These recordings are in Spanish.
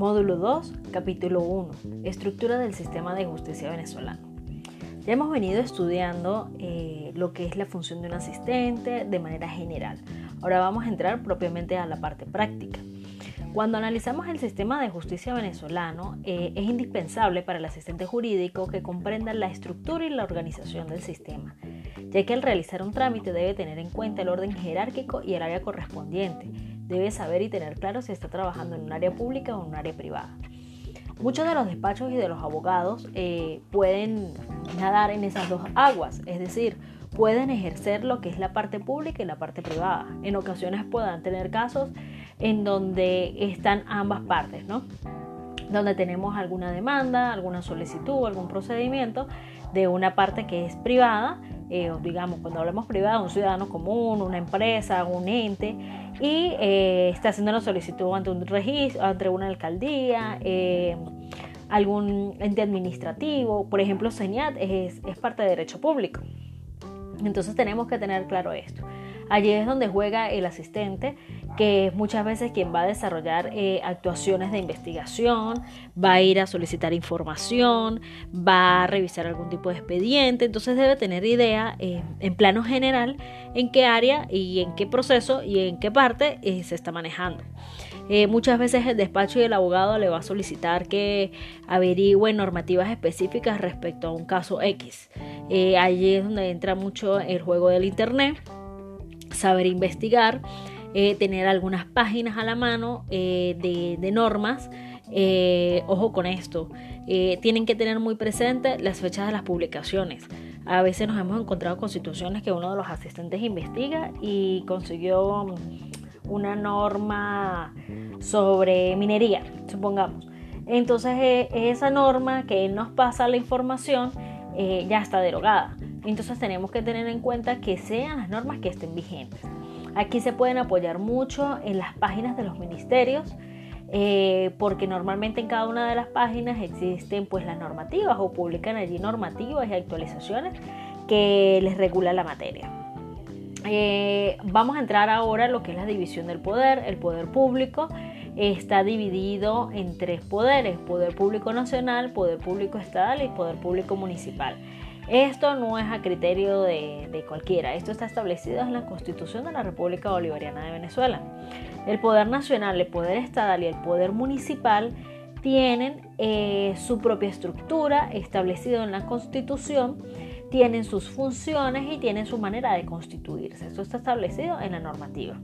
Módulo 2, capítulo 1, Estructura del sistema de justicia venezolano. Ya hemos venido estudiando eh, lo que es la función de un asistente de manera general. Ahora vamos a entrar propiamente a la parte práctica. Cuando analizamos el sistema de justicia venezolano, eh, es indispensable para el asistente jurídico que comprenda la estructura y la organización del sistema, ya que al realizar un trámite debe tener en cuenta el orden jerárquico y el área correspondiente. Debe saber y tener claro si está trabajando en un área pública o en un área privada. Muchos de los despachos y de los abogados eh, pueden nadar en esas dos aguas, es decir, pueden ejercer lo que es la parte pública y la parte privada. En ocasiones puedan tener casos en donde están ambas partes, ¿no? Donde tenemos alguna demanda, alguna solicitud, algún procedimiento de una parte que es privada, eh, digamos, cuando hablamos privada, un ciudadano común, una empresa, un ente, y eh, está haciendo una solicitud ante un registro, ante una alcaldía, eh, algún ente administrativo, por ejemplo, CENIAT es, es parte de derecho público. Entonces tenemos que tener claro esto. Allí es donde juega el asistente, que muchas veces quien va a desarrollar eh, actuaciones de investigación, va a ir a solicitar información, va a revisar algún tipo de expediente, entonces debe tener idea eh, en plano general en qué área y en qué proceso y en qué parte eh, se está manejando. muchas veces el despacho y el abogado le va a solicitar que averigüe normativas específicas respecto a un caso X. allí es donde entra mucho el juego del Internet saber investigar, eh, tener algunas páginas a la mano eh, de, normas. Eh, ojo con esto, tienen que tener muy presente las fechas de las publicaciones. A veces nos hemos encontrado con situaciones que uno de los asistentes investiga y consiguió mm, una norma sobre minería, supongamos. Entonces esa norma que nos pasa la información ya está derogada. Entonces tenemos que tener en cuenta que sean las normas que estén vigentes. Aquí se pueden apoyar mucho en las páginas de los ministerios, eh, porque normalmente en cada una de las páginas existen pues las normativas o publican allí normativas y actualizaciones que les regula la materia. Eh, vamos a entrar ahora a lo que es la división del poder. El poder público está dividido en tres poderes, poder público nacional, poder público estatal y poder público municipal. Esto no es a criterio de, cualquiera, esto está establecido en la Constitución de la República Bolivariana de Venezuela. El poder nacional, el poder estatal y el poder municipal tienen eh, su propia estructura establecida en la Constitución, tienen sus funciones y tienen su manera de constituirse. Esto está establecido en la normativa.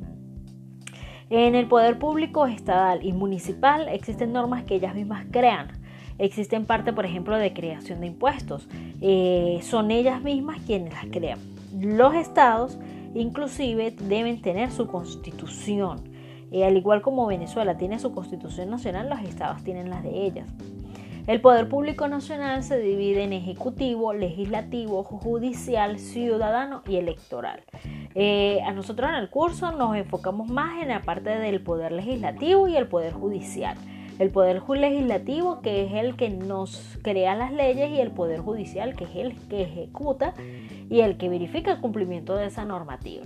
En el poder público estatal y municipal existen normas que ellas mismas crean Existen parte, por ejemplo, de creación de impuestos. Eh, son ellas mismas quienes las crean. Los estados inclusive deben tener su constitución. Eh, al igual como Venezuela tiene su constitución nacional, los estados tienen las de ellas. El poder público nacional se divide en ejecutivo, legislativo, judicial, ciudadano y electoral. Eh, a nosotros en el curso nos enfocamos más en la parte del poder legislativo y el poder judicial el poder legislativo que es el que nos crea las leyes y el poder judicial que es el que ejecuta y el que verifica el cumplimiento de esa normativa.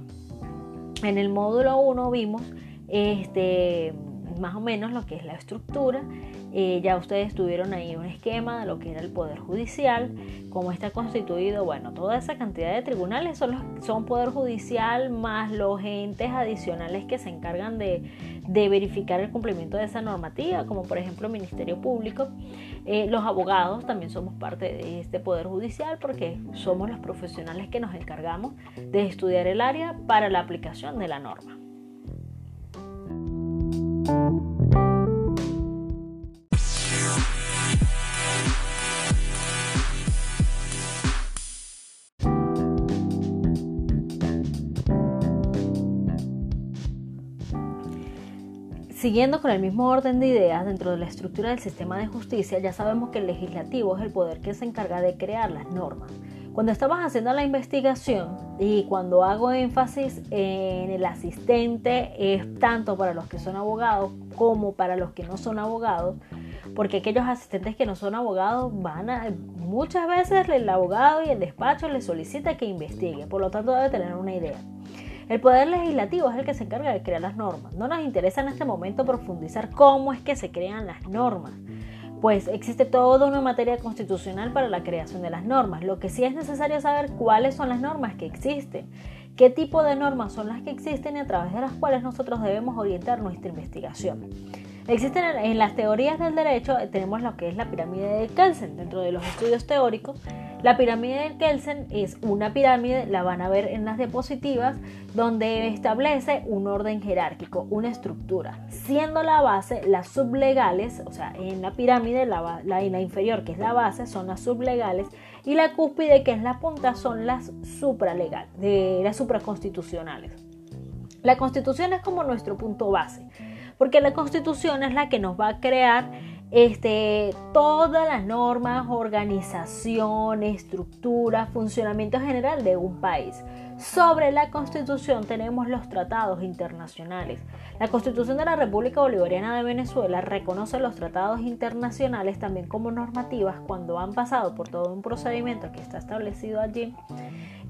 En el módulo 1 vimos este, más o menos lo que es la estructura eh, ya ustedes tuvieron ahí un esquema de lo que era el Poder Judicial, cómo está constituido. Bueno, toda esa cantidad de tribunales son, los, son Poder Judicial más los entes adicionales que se encargan de, verificar el cumplimiento de esa normativa, como por ejemplo el Ministerio Público. Eh, los abogados también somos parte de este Poder Judicial porque somos los profesionales que nos encargamos de estudiar el área para la aplicación de la norma. Siguiendo con el mismo orden de ideas dentro de la estructura del sistema de justicia, ya sabemos que el legislativo es el poder que se encarga de crear las normas. Cuando estamos haciendo la investigación y cuando hago énfasis en el asistente, es tanto para los que son abogados como para los que no son abogados, porque aquellos asistentes que no son abogados van a, muchas veces el abogado y el despacho les solicita que investigue, por lo tanto debe tener una idea. El poder legislativo es el que se encarga de crear las normas. No nos interesa en este momento profundizar cómo es que se crean las normas pues existe toda una materia constitucional para la creación de las normas. Lo que sí es necesario saber cuáles son las normas que existen, qué tipo de normas son las que existen y a través de las cuales nosotros debemos orientar nuestra investigación. Existen en las teorías del derecho, tenemos lo que es la pirámide de Kelsen. Dentro de los estudios teóricos, la pirámide de Kelsen es una pirámide, la van a ver en las diapositivas, donde establece un orden jerárquico, una estructura, siendo la base las sublegales, o sea, en la pirámide, la, la, la inferior, que es la base, son las sublegales, y la cúspide, que es la punta, son las supralegales, de las supraconstitucionales. La constitución es como nuestro punto base porque la constitución es la que nos va a crear este, todas las normas, organización, estructura, funcionamiento general de un país. Sobre la Constitución tenemos los tratados internacionales. La Constitución de la República Bolivariana de Venezuela reconoce los tratados internacionales también como normativas cuando han pasado por todo un procedimiento que está establecido allí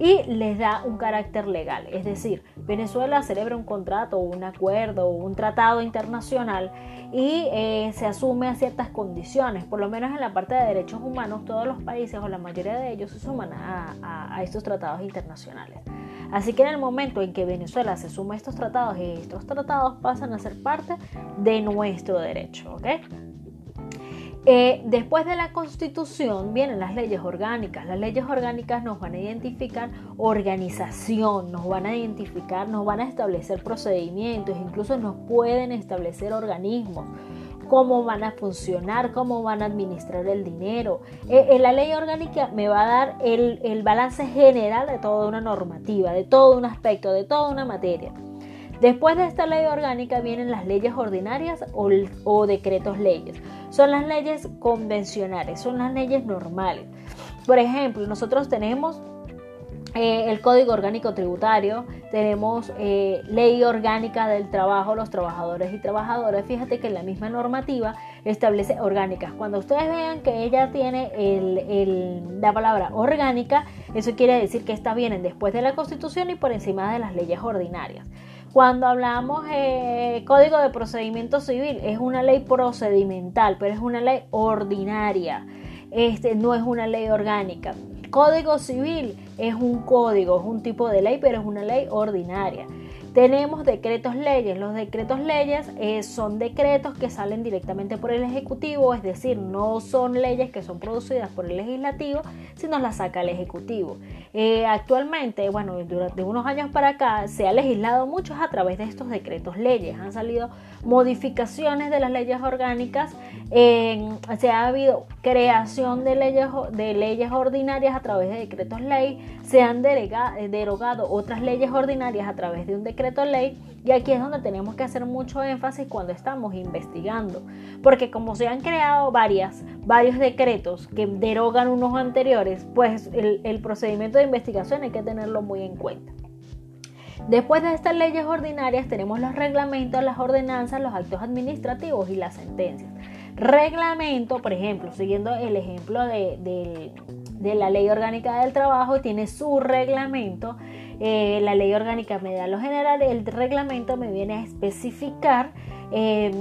y les da un carácter legal. Es decir, Venezuela celebra un contrato, un acuerdo, un tratado internacional y eh, se asume a ciertas condiciones. Por lo menos en la parte de derechos humanos, todos los países o la mayoría de ellos se suman a, a estos tratados internacionales. Así que en el momento en que Venezuela se suma a estos tratados estos tratados pasan a ser parte de nuestro derecho, ¿ok? Eh, después de la constitución vienen las leyes orgánicas. Las leyes orgánicas nos van a identificar organización, nos van a identificar, nos van a establecer procedimientos, incluso nos pueden establecer organismos, cómo van a funcionar, cómo van a administrar el dinero. Eh, eh, la ley orgánica me va a dar el, el balance general de toda una normativa, de todo un aspecto, de toda una materia. Después de esta ley orgánica vienen las leyes ordinarias o, decretos leyes. Son las leyes convencionales, son las leyes normales. Por ejemplo, nosotros tenemos eh, el Código Orgánico Tributario, tenemos eh, Ley Orgánica del Trabajo, los trabajadores y trabajadoras. Fíjate que la misma normativa establece orgánicas. Cuando ustedes vean que ella tiene la palabra orgánica, eso quiere decir que esta viene después de la Constitución y por encima de las leyes ordinarias. Cuando hablamos eh, Código de Procedimiento Civil, es una ley procedimental, pero es una ley ordinaria. Este, no es una ley orgánica. Código civil es un código, es un tipo de ley, pero es una ley ordinaria. Tenemos decretos leyes. Los decretos leyes eh, son decretos que salen directamente por el Ejecutivo, es decir, no son leyes que son producidas por el Legislativo, sino las saca el Ejecutivo. Eh, actualmente, bueno, durante unos años para acá se ha legislado mucho a través de estos decretos leyes. Han salido modificaciones de las leyes orgánicas, se ha habido creación de leyes, de leyes ordinarias a través de decretos ley, se han derogado otras leyes ordinarias a través de un decreto decreto ley y aquí es donde tenemos que hacer mucho énfasis cuando estamos investigando, porque como se han creado varias, varios decretos que derogan unos anteriores, pues el, procedimiento de investigación hay que tenerlo muy en cuenta. Después de estas leyes ordinarias tenemos los reglamentos, las ordenanzas, los actos administrativos y las sentencias. Reglamento, por ejemplo, siguiendo el ejemplo de, de la ley orgánica del trabajo, tiene su reglamento eh, la ley orgánica me da lo general, el reglamento me viene a especificar em,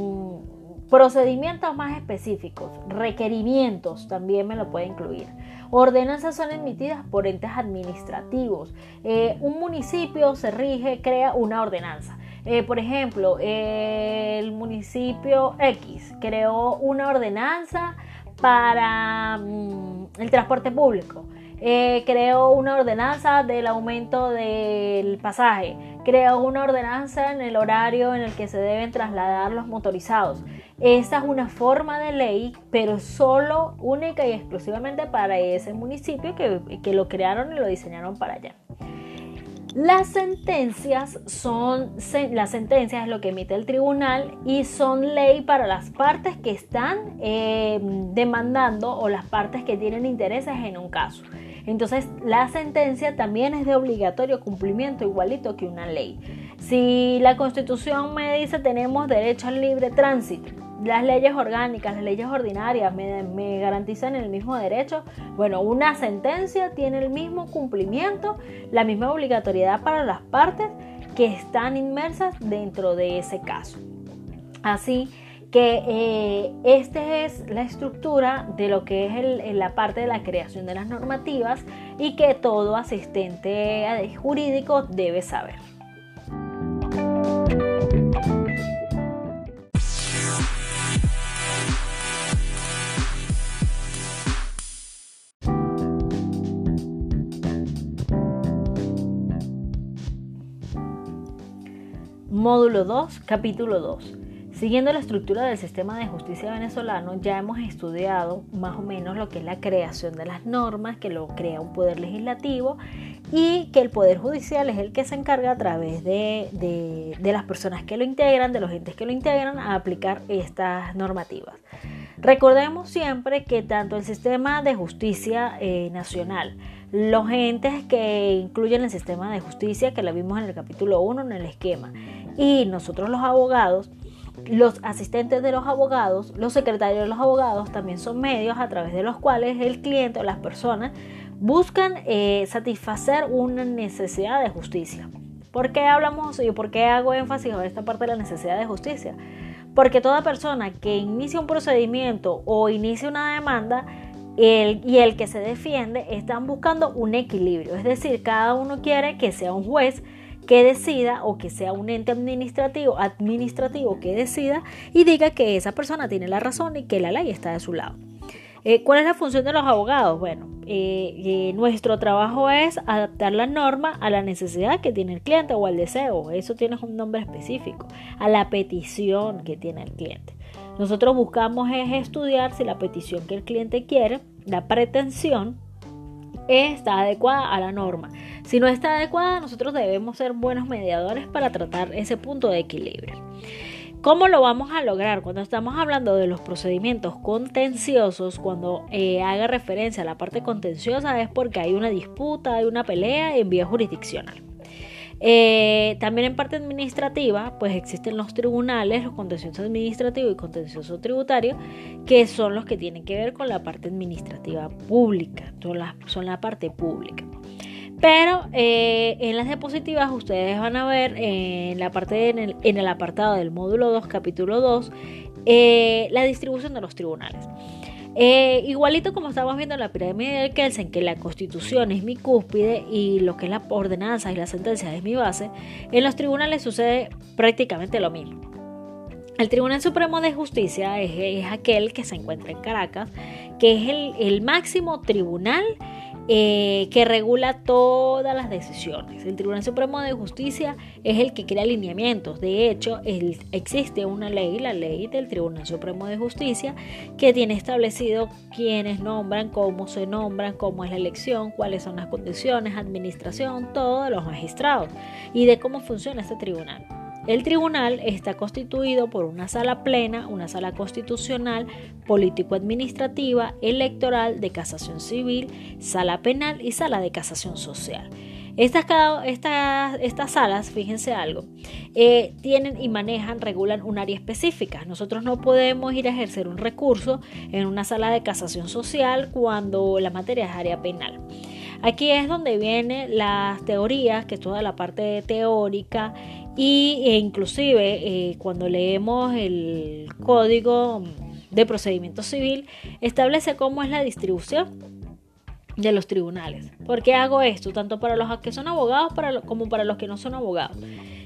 procedimientos más específicos, requerimientos también me lo puede incluir. Ordenanzas son emitidas por entes administrativos. Eh, un municipio se rige, crea una ordenanza. Eh, por ejemplo, el municipio X creó una ordenanza para mm, el transporte público. Eh, creó una ordenanza del aumento del pasaje, creó una ordenanza en el horario en el que se deben trasladar los motorizados. Esa es una forma de ley, pero solo única y exclusivamente para ese municipio que, que lo crearon y lo diseñaron para allá. Las sentencias son, las sentencias es lo que emite el tribunal y son ley para las partes que están eh, demandando o las partes que tienen intereses en un caso. Entonces la sentencia también es de obligatorio cumplimiento igualito que una ley. Si la constitución me dice tenemos derecho al libre tránsito, las leyes orgánicas, las leyes ordinarias me, garantizan el mismo derecho. Bueno, una sentencia tiene el mismo cumplimiento, la misma obligatoriedad para las partes que están inmersas dentro de ese caso. Así que eh, esta es la estructura de lo que es la parte de la creación de las normativas y que todo asistente jurídico debe saber. Módulo 2, capítulo 2. Siguiendo la estructura del sistema de justicia venezolano, ya hemos estudiado más o menos lo que es la creación de las normas, que lo crea un poder legislativo y que el poder judicial es el que se encarga a través de, las personas que lo integran, de los entes que lo integran, a aplicar estas normativas. Recordemos siempre que tanto el sistema de justicia eh, nacional, los entes que incluyen el sistema de justicia, que lo vimos en el capítulo 1 en el esquema, y nosotros los abogados, los asistentes de los abogados, los secretarios de los abogados también son medios a través de los cuales el cliente o las personas buscan eh, satisfacer una necesidad de justicia. ¿Por qué hablamos y por qué hago énfasis en esta parte de la necesidad de justicia? Porque toda persona que inicia un procedimiento o inicia una demanda y el que se defiende están buscando un equilibrio. Es decir, cada uno quiere que sea un juez que decida o que sea un ente administrativo, administrativo que decida y diga que esa persona tiene la razón y que la ley está de su lado. Eh, ¿Cuál es la función de los abogados? Bueno, eh, eh, nuestro trabajo es adaptar la norma a la necesidad que tiene el cliente o al deseo, eso tiene un nombre específico, a la petición que tiene el cliente. Nosotros buscamos es estudiar si la petición que el cliente quiere, la pretensión, está adecuada a la norma. Si no está adecuada, nosotros debemos ser buenos mediadores para tratar ese punto de equilibrio. ¿Cómo lo vamos a lograr? Cuando estamos hablando de los procedimientos contenciosos, cuando eh, haga referencia a la parte contenciosa es porque hay una disputa, hay una pelea en vía jurisdiccional. Eh, también en parte administrativa, pues existen los tribunales, los contenciosos administrativos y contencioso tributario, que son los que tienen que ver con la parte administrativa pública, son la, son la parte pública. Pero eh, en las diapositivas ustedes van a ver en la parte en el, apartado del módulo 2, capítulo 2, eh, la distribución de los tribunales. Eh, igualito como estamos viendo en la pirámide de Kelsen, que la constitución es mi cúspide y lo que es la ordenanza y la sentencia es mi base, en los tribunales sucede prácticamente lo mismo. El Tribunal Supremo de Justicia es, aquel que se encuentra en Caracas, que es el máximo tribunal eh, que regula todas las decisiones. El Tribunal Supremo de Justicia es el que crea alineamientos. De hecho, existe una ley, la ley del Tribunal Supremo de Justicia, que tiene establecido quiénes nombran, cómo se nombran, cómo es la elección, cuáles son las condiciones, administración, todo de los magistrados y de cómo funciona este tribunal. El tribunal está constituido por una sala plena, una sala constitucional, político-administrativa, electoral, de casación civil, sala penal y sala de casación social. Estas, salas, fíjense algo, eh, tienen y manejan, regulan un área específica. Nosotros no podemos ir a ejercer un recurso en una sala de casación social cuando la materia es área penal. Aquí es donde vienen las teorías, que es toda la parte teórica y e inclusive eh, cuando leemos el código de procedimiento civil establece cómo es la distribución de los tribunales. ¿Por qué hago esto? Tanto para los que son abogados como para los que no son abogados.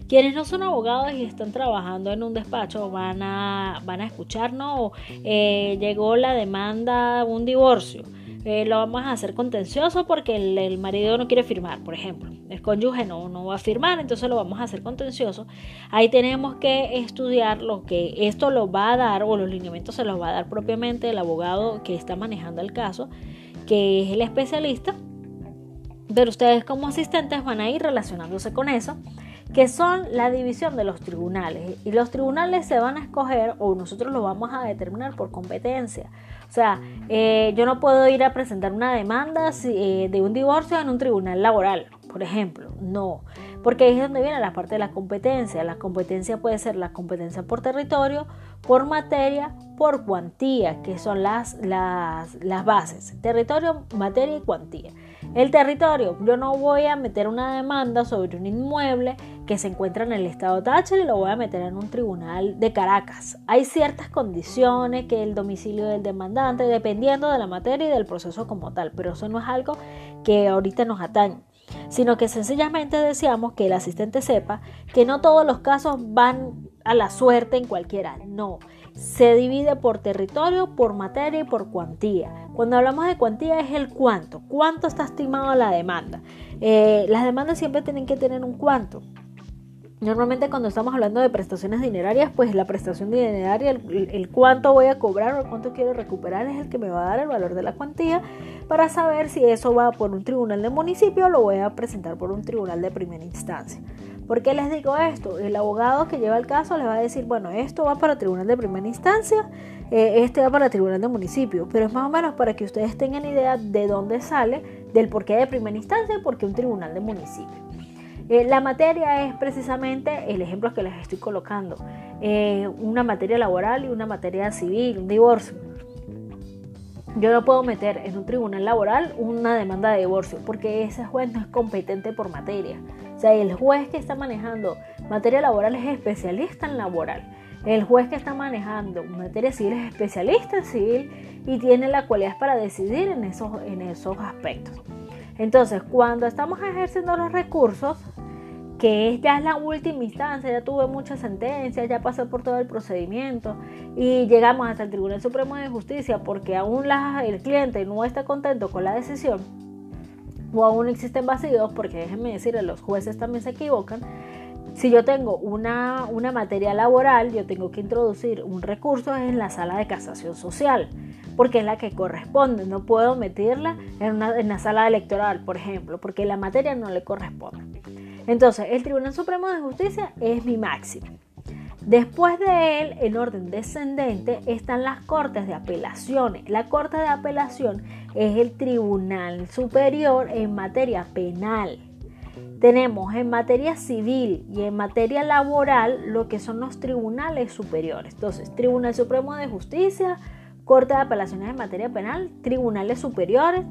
Quienes no son abogados y están trabajando en un despacho van a, van a escucharnos, eh, llegó la demanda, un divorcio eh, lo vamos a hacer contencioso porque el, marido no quiere firmar, por ejemplo. El cónyuge no, no va a firmar, entonces lo vamos a hacer contencioso. Ahí tenemos que estudiar lo que esto lo va a dar o los lineamientos se los va a dar propiamente el abogado que está manejando el caso, que es el especialista. Pero ustedes como asistentes van a ir relacionándose con eso que son la división de los tribunales. Y los tribunales se van a escoger o nosotros lo vamos a determinar por competencia. O sea, eh, yo no puedo ir a presentar una demanda eh, de un divorcio en un tribunal laboral, por ejemplo. No, porque ahí es donde viene la parte de la competencia. La competencia puede ser la competencia por territorio, por materia, por cuantía, que son las, las, las bases. Territorio, materia y cuantía. El territorio, yo no voy a meter una demanda sobre un inmueble que se encuentra en el estado Táchira y lo voy a meter en un tribunal de Caracas. Hay ciertas condiciones que el domicilio del demandante, dependiendo de la materia y del proceso como tal, pero eso no es algo que ahorita nos atañe sino que sencillamente deseamos que el asistente sepa que no todos los casos van a la suerte en cualquiera, no. Se divide por territorio, por materia y por cuantía. Cuando hablamos de cuantía es el cuánto, cuánto está estimado la demanda. Eh, las demandas siempre tienen que tener un cuánto. Normalmente cuando estamos hablando de prestaciones dinerarias, pues la prestación dineraria, el, cuánto voy a cobrar o cuánto quiero recuperar es el que me va a dar el valor de la cuantía para saber si eso va por un tribunal de municipio o lo voy a presentar por un tribunal de primera instancia. ¿Por qué les digo esto? El abogado que lleva el caso les va a decir, bueno, esto va para tribunal de primera instancia, eh, este va para tribunal de municipio, pero es más o menos para que ustedes tengan idea de dónde sale, del porqué de primera instancia y por qué un tribunal de municipio. Eh, la materia es precisamente el ejemplo que les estoy colocando, eh, una materia laboral y una materia civil, un divorcio. Yo no puedo meter en un tribunal laboral una demanda de divorcio porque ese juez no es competente por materia. O sea, el juez que está manejando materia laboral es especialista en laboral. El juez que está manejando materia civil es especialista en civil y tiene la cualidad para decidir en esos, en esos aspectos. Entonces, cuando estamos ejerciendo los recursos, que ya es la última instancia, ya tuve muchas sentencias, ya pasé por todo el procedimiento y llegamos hasta el Tribunal Supremo de Justicia porque aún el cliente no está contento con la decisión o aún existen vacíos, porque déjenme decirle, los jueces también se equivocan. Si yo tengo una, una materia laboral, yo tengo que introducir un recurso en la sala de casación social, porque es la que corresponde. No puedo meterla en, una, en la sala electoral, por ejemplo, porque la materia no le corresponde. Entonces, el Tribunal Supremo de Justicia es mi máximo. Después de él, en orden descendente, están las cortes de apelaciones. La corte de apelación es el tribunal superior en materia penal. Tenemos en materia civil y en materia laboral lo que son los tribunales superiores. Entonces, Tribunal Supremo de Justicia, Corte de Apelaciones en materia penal, tribunales superiores,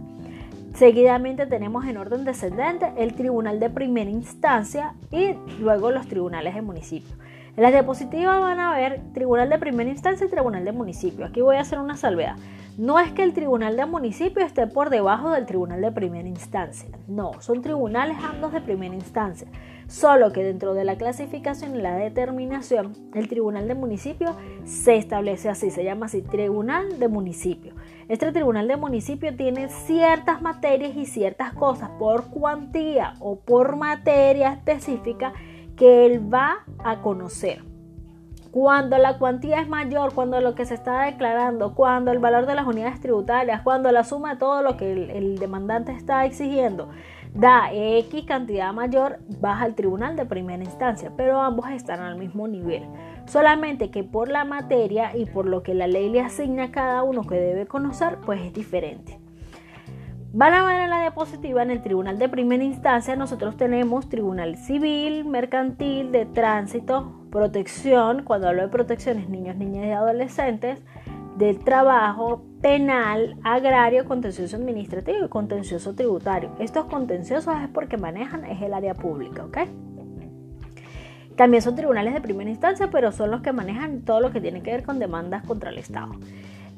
Seguidamente tenemos en orden descendente el Tribunal de Primera Instancia y luego los tribunales de municipio. En las diapositivas van a ver Tribunal de Primera Instancia y Tribunal de Municipio. Aquí voy a hacer una salvedad. No es que el Tribunal de Municipio esté por debajo del Tribunal de Primera Instancia. No, son tribunales ambos de primera instancia. Solo que dentro de la clasificación y la determinación, el Tribunal de Municipio se establece así, se llama así Tribunal de Municipio. Este Tribunal de Municipio tiene ciertas materias y ciertas cosas por cuantía o por materia específica que él va a conocer. Cuando la cuantía es mayor, cuando lo que se está declarando, cuando el valor de las unidades tributarias, cuando la suma de todo lo que el, el demandante está exigiendo da X cantidad mayor, baja al tribunal de primera instancia, pero ambos están al mismo nivel. Solamente que por la materia y por lo que la ley le asigna a cada uno que debe conocer, pues es diferente. Van a ver en la diapositiva, en el tribunal de primera instancia, nosotros tenemos tribunal civil, mercantil, de tránsito, protección, cuando hablo de protecciones, niños, niñas y adolescentes, del trabajo, penal, agrario, contencioso administrativo y contencioso tributario. Estos contenciosos es porque manejan es el área pública, ¿ok? También son tribunales de primera instancia, pero son los que manejan todo lo que tiene que ver con demandas contra el Estado.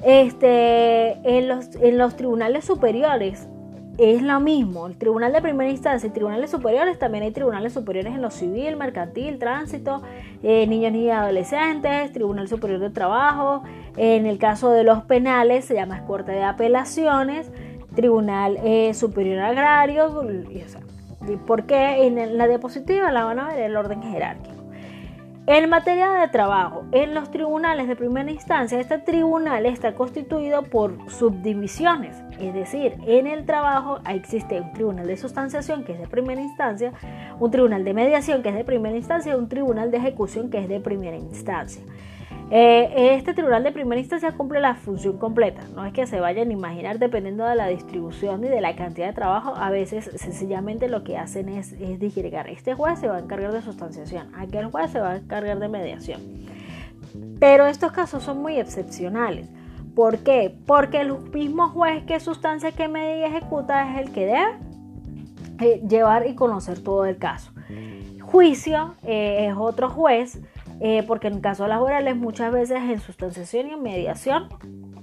Este, en, los, en los tribunales superiores es lo mismo. El tribunal de primera instancia y tribunales superiores, también hay tribunales superiores en lo civil, mercantil, tránsito, eh, niños y adolescentes, tribunal superior de trabajo. En el caso de los penales se llama Corte de Apelaciones, tribunal eh, superior agrario. Y, porque en la diapositiva la van a ver el orden jerárquico. En materia de trabajo, en los tribunales de primera instancia, este tribunal está constituido por subdivisiones, es decir, en el trabajo existe un tribunal de sustanciación que es de primera instancia, un tribunal de mediación que es de primera instancia y un tribunal de ejecución que es de primera instancia. Eh, este tribunal de primera instancia cumple la función completa, no es que se vayan a imaginar dependiendo de la distribución y de la cantidad de trabajo, a veces sencillamente lo que hacen es, es disgregar, este juez se va a encargar de sustanciación, aquel juez se va a encargar de mediación. Pero estos casos son muy excepcionales. ¿Por qué? Porque el mismo juez que sustancia que media y ejecuta es el que debe eh, llevar y conocer todo el caso. Juicio eh, es otro juez, porque en casos laborales muchas veces en sustanciación y en mediación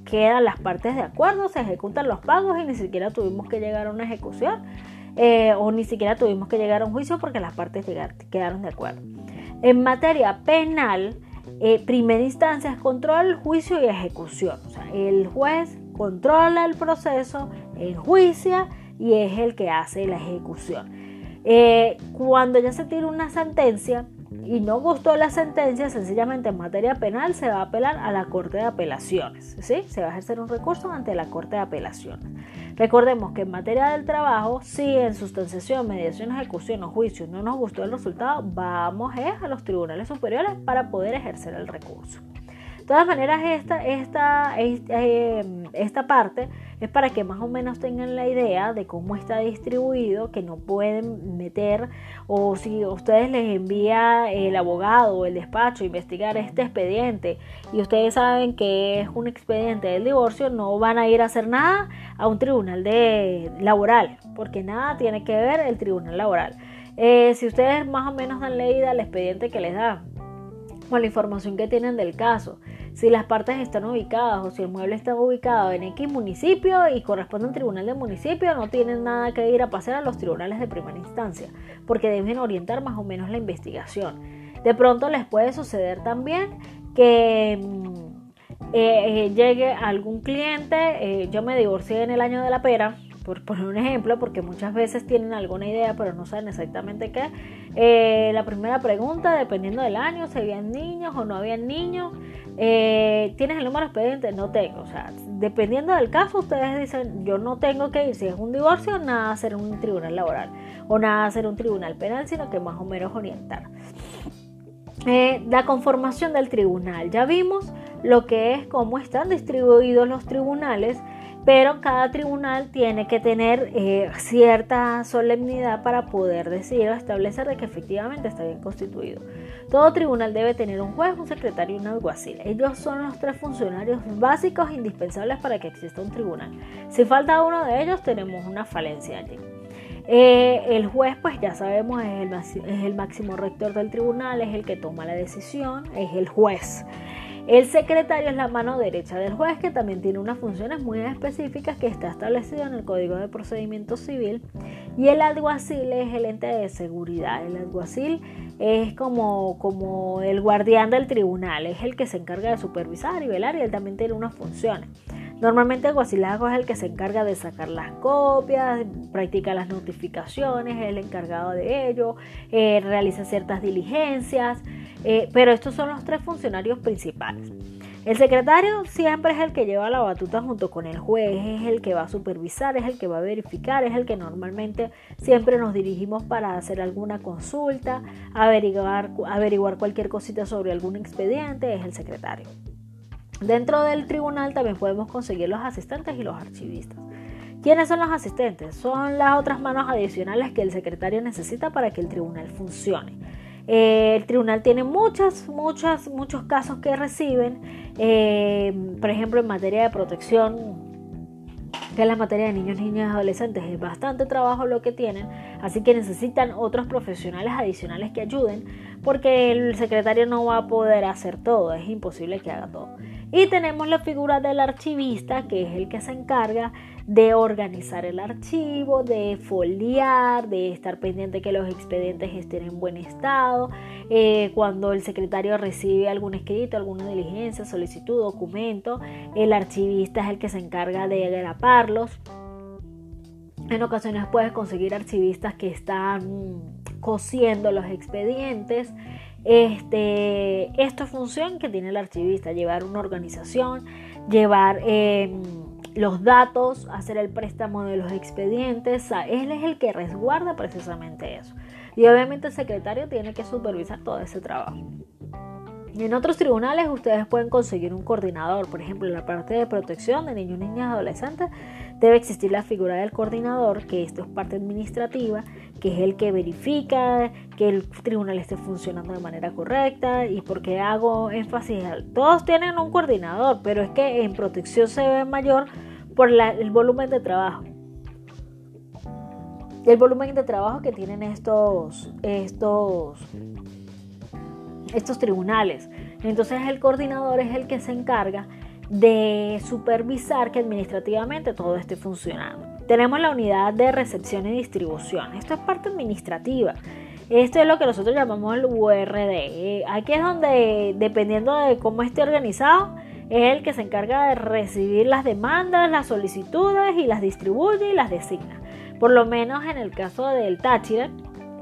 quedan las partes de acuerdo, se ejecutan los pagos y ni siquiera tuvimos que llegar a una ejecución o ni siquiera tuvimos que llegar a un juicio porque las partes quedaron de acuerdo. En materia penal, primera instancia es control, juicio y ejecución. O sea, el juez controla el proceso, enjuicia y es el que hace la ejecución. Eh, cuando ya se tiene una sentencia y no gustó la sentencia, sencillamente en materia penal se va a apelar a la Corte de Apelaciones. ¿sí? Se va a ejercer un recurso ante la Corte de Apelaciones. Recordemos que en materia del trabajo, si en sustanciación, mediación, ejecución o juicio no nos gustó el resultado, vamos a los tribunales superiores para poder ejercer el recurso. De todas maneras, esta, esta, eh, esta, parte es para que más o menos tengan la idea de cómo está distribuido, que no pueden meter o si ustedes les envía el abogado o el despacho a investigar este expediente y ustedes saben que es un expediente del divorcio, no van a ir a hacer nada a un tribunal de laboral, porque nada tiene que ver el tribunal laboral. Eh, si ustedes más o menos han leído el expediente que les da, con la información que tienen del caso, si las partes están ubicadas o si el mueble está ubicado en X municipio y corresponde a un tribunal de municipio, no tienen nada que ir a pasar a los tribunales de primera instancia, porque deben orientar más o menos la investigación. De pronto les puede suceder también que mm, eh, eh, llegue algún cliente, eh, yo me divorcié en el año de la pera, por poner un ejemplo, porque muchas veces tienen alguna idea pero no saben exactamente qué. Eh, la primera pregunta, dependiendo del año, si habían niños o no habían niños, eh, ¿tienes el número expediente? No tengo. O sea, dependiendo del caso, ustedes dicen, yo no tengo que ir, si es un divorcio, nada hacer un tribunal laboral o nada hacer un tribunal penal, sino que más o menos orientar. Eh, la conformación del tribunal. Ya vimos lo que es cómo están distribuidos los tribunales pero cada tribunal tiene que tener eh, cierta solemnidad para poder decidir o establecer de que efectivamente está bien constituido. Todo tribunal debe tener un juez, un secretario y un alguacil. Ellos son los tres funcionarios básicos e indispensables para que exista un tribunal. Si falta uno de ellos, tenemos una falencia allí. Eh, el juez, pues ya sabemos, es el, es el máximo rector del tribunal, es el que toma la decisión, es el juez. El secretario es la mano derecha del juez que también tiene unas funciones muy específicas que está establecido en el Código de Procedimiento Civil y el alguacil es el ente de seguridad. El alguacil es como, como el guardián del tribunal, es el que se encarga de supervisar y velar y él también tiene unas funciones. Normalmente el es el que se encarga de sacar las copias, practica las notificaciones, es el encargado de ello, eh, realiza ciertas diligencias, eh, pero estos son los tres funcionarios principales. El secretario siempre es el que lleva la batuta junto con el juez, es el que va a supervisar, es el que va a verificar, es el que normalmente siempre nos dirigimos para hacer alguna consulta, averiguar, averiguar cualquier cosita sobre algún expediente, es el secretario. Dentro del tribunal también podemos conseguir los asistentes y los archivistas. ¿Quiénes son los asistentes? Son las otras manos adicionales que el secretario necesita para que el tribunal funcione. Eh, el tribunal tiene muchas, muchas, muchos casos que reciben, eh, por ejemplo, en materia de protección, que es la materia de niños, niñas y adolescentes, es bastante trabajo lo que tienen, así que necesitan otros profesionales adicionales que ayuden, porque el secretario no va a poder hacer todo, es imposible que haga todo. Y tenemos la figura del archivista, que es el que se encarga de organizar el archivo, de foliar, de estar pendiente que los expedientes estén en buen estado. Eh, cuando el secretario recibe algún escrito, alguna diligencia, solicitud, documento, el archivista es el que se encarga de agraparlos. En ocasiones puedes conseguir archivistas que están cosiendo los expedientes. Este, esto es función que tiene el archivista, llevar una organización, llevar em, los datos, hacer el préstamo de los expedientes. Él es el que resguarda precisamente eso. Y obviamente el secretario tiene que supervisar todo ese trabajo. En otros tribunales ustedes pueden conseguir un coordinador, por ejemplo, en la parte de protección de niños, niñas y adolescentes debe existir la figura del coordinador, que esto es parte administrativa, que es el que verifica que el tribunal esté funcionando de manera correcta y porque hago énfasis, todos tienen un coordinador, pero es que en protección se ve mayor por el volumen de trabajo. del volumen de trabajo que tienen estos, estos, estos tribunales. Entonces el coordinador es el que se encarga de supervisar que administrativamente todo esté funcionando. Tenemos la unidad de recepción y distribución. Esto es parte administrativa. Esto es lo que nosotros llamamos el URD. Aquí es donde, dependiendo de cómo esté organizado, es el que se encarga de recibir las demandas, las solicitudes y las distribuye y las designa. Por lo menos en el caso del Táchira,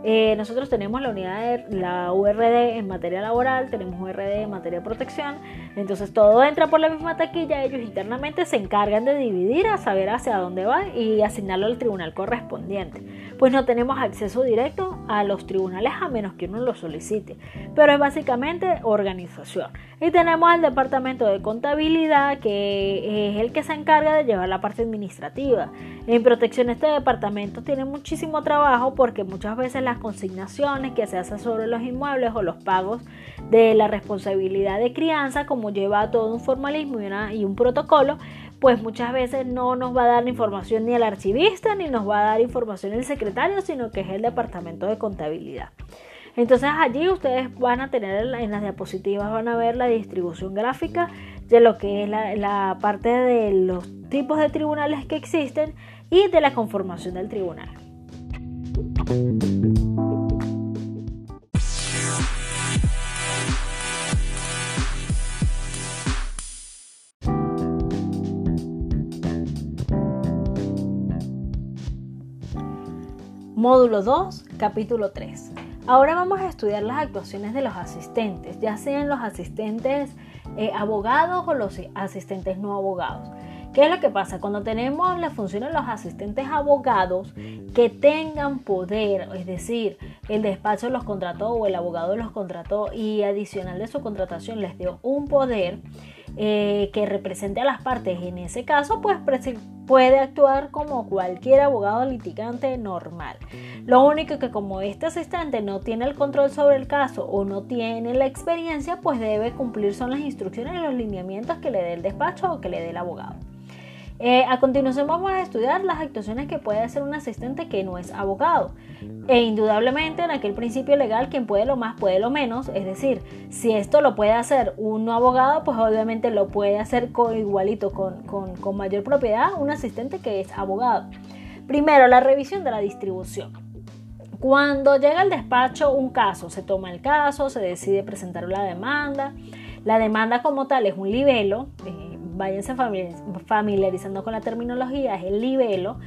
eh, nosotros tenemos la unidad de la URD en materia laboral, tenemos URD en materia de protección, entonces todo entra por la misma taquilla, ellos internamente se encargan de dividir a saber hacia dónde va y asignarlo al tribunal correspondiente. Pues no tenemos acceso directo a los tribunales a menos que uno lo solicite, pero es básicamente organización. Y tenemos el departamento de contabilidad que es el que se encarga de llevar la parte administrativa. En protección este departamento tiene muchísimo trabajo porque muchas veces las consignaciones que se hacen sobre los inmuebles o los pagos de la responsabilidad de crianza, como lleva todo un formalismo y, un protocolo, pues muchas veces no nos va a dar información ni el archivista ni nos va a dar información el secretario, sino que es el departamento de contabilidad. Entonces allí ustedes van a tener en las diapositivas, van a ver la distribución gráfica de lo que es la, la parte de los tipos de tribunales que existen y de la conformación del tribunal. Módulo 2, capítulo 3. Ahora vamos a estudiar las actuaciones de los asistentes, ya sean los asistentes eh, abogados o los asistentes no abogados. ¿Qué es lo que pasa? Cuando tenemos la función de los asistentes abogados que tengan poder, es decir, el despacho los contrató o el abogado los contrató y adicional de su contratación les dio un poder eh, que represente a las partes, en ese caso, pues puede actuar como cualquier abogado litigante normal. Lo único que como este asistente no tiene el control sobre el caso o no tiene la experiencia, pues debe cumplir son las instrucciones y los lineamientos que le dé el despacho o que le dé el abogado. Eh, a continuación vamos a estudiar las actuaciones que puede hacer un asistente que no es abogado. E indudablemente en aquel principio legal quien puede lo más puede lo menos, es decir, si esto lo puede hacer un no abogado, pues obviamente lo puede hacer con, igualito, con, con mayor propiedad, un asistente que es abogado. Primero, la revisión de la distribución. Cuando llega al despacho un caso, se toma el caso, se decide presentar la demanda. La demanda como tal es un libelo, eh, váyanse familiarizando con la terminología, es el libelo.